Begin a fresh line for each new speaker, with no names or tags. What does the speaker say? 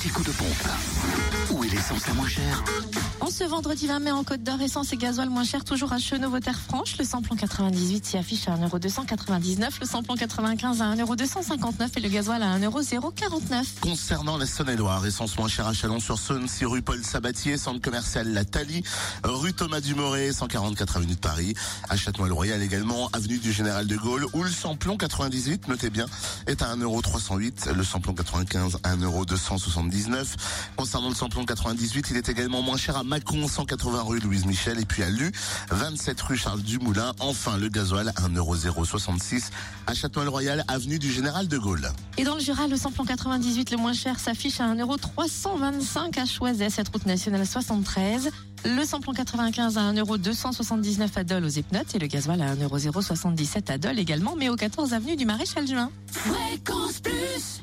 petit coup de pompe. Où est l'essence la moins chère
En ce vendredi 20 mai en Côte d'Or, essence et gasoil moins cher toujours à Chenauve-Terre-Franche. Le samplon 98 s'y affiche à 1,299€, le samplon 95 à 1,259€ et le gasoil à 1,049€.
Concernant la Saône-et-Loire, essence moins chère à Chalon-sur-Saône, 6 rue Paul Sabatier, centre commercial La Thalie, rue Thomas Dumoré, 144 avenue de Paris, à Châtenois-le-Royal également, avenue du Général de Gaulle, où le samplon 98, notez bien, est à 1,308€, le samplon 95 à 1,279€. Concernant le samplon 98, il est également moins cher à Mâcon, 180 rue Louise Michel, et puis à Lu, 27 rue Charles Dumoulin. Enfin, le gasoil à 1,066€ à Châtenois-le-Royal, avenue du Général de Gaulle.
Et dans le Jura, le samplon 98 le moins cher s'affiche à 1,325€ à Choiset, cette route nationale 73. Le samplon 95 à 1,279€ à Dole aux Epnotes et le gasoil à 1,077€ à Dole également, mais au 14 avenue du Maréchal Juin.
Fréquence Plus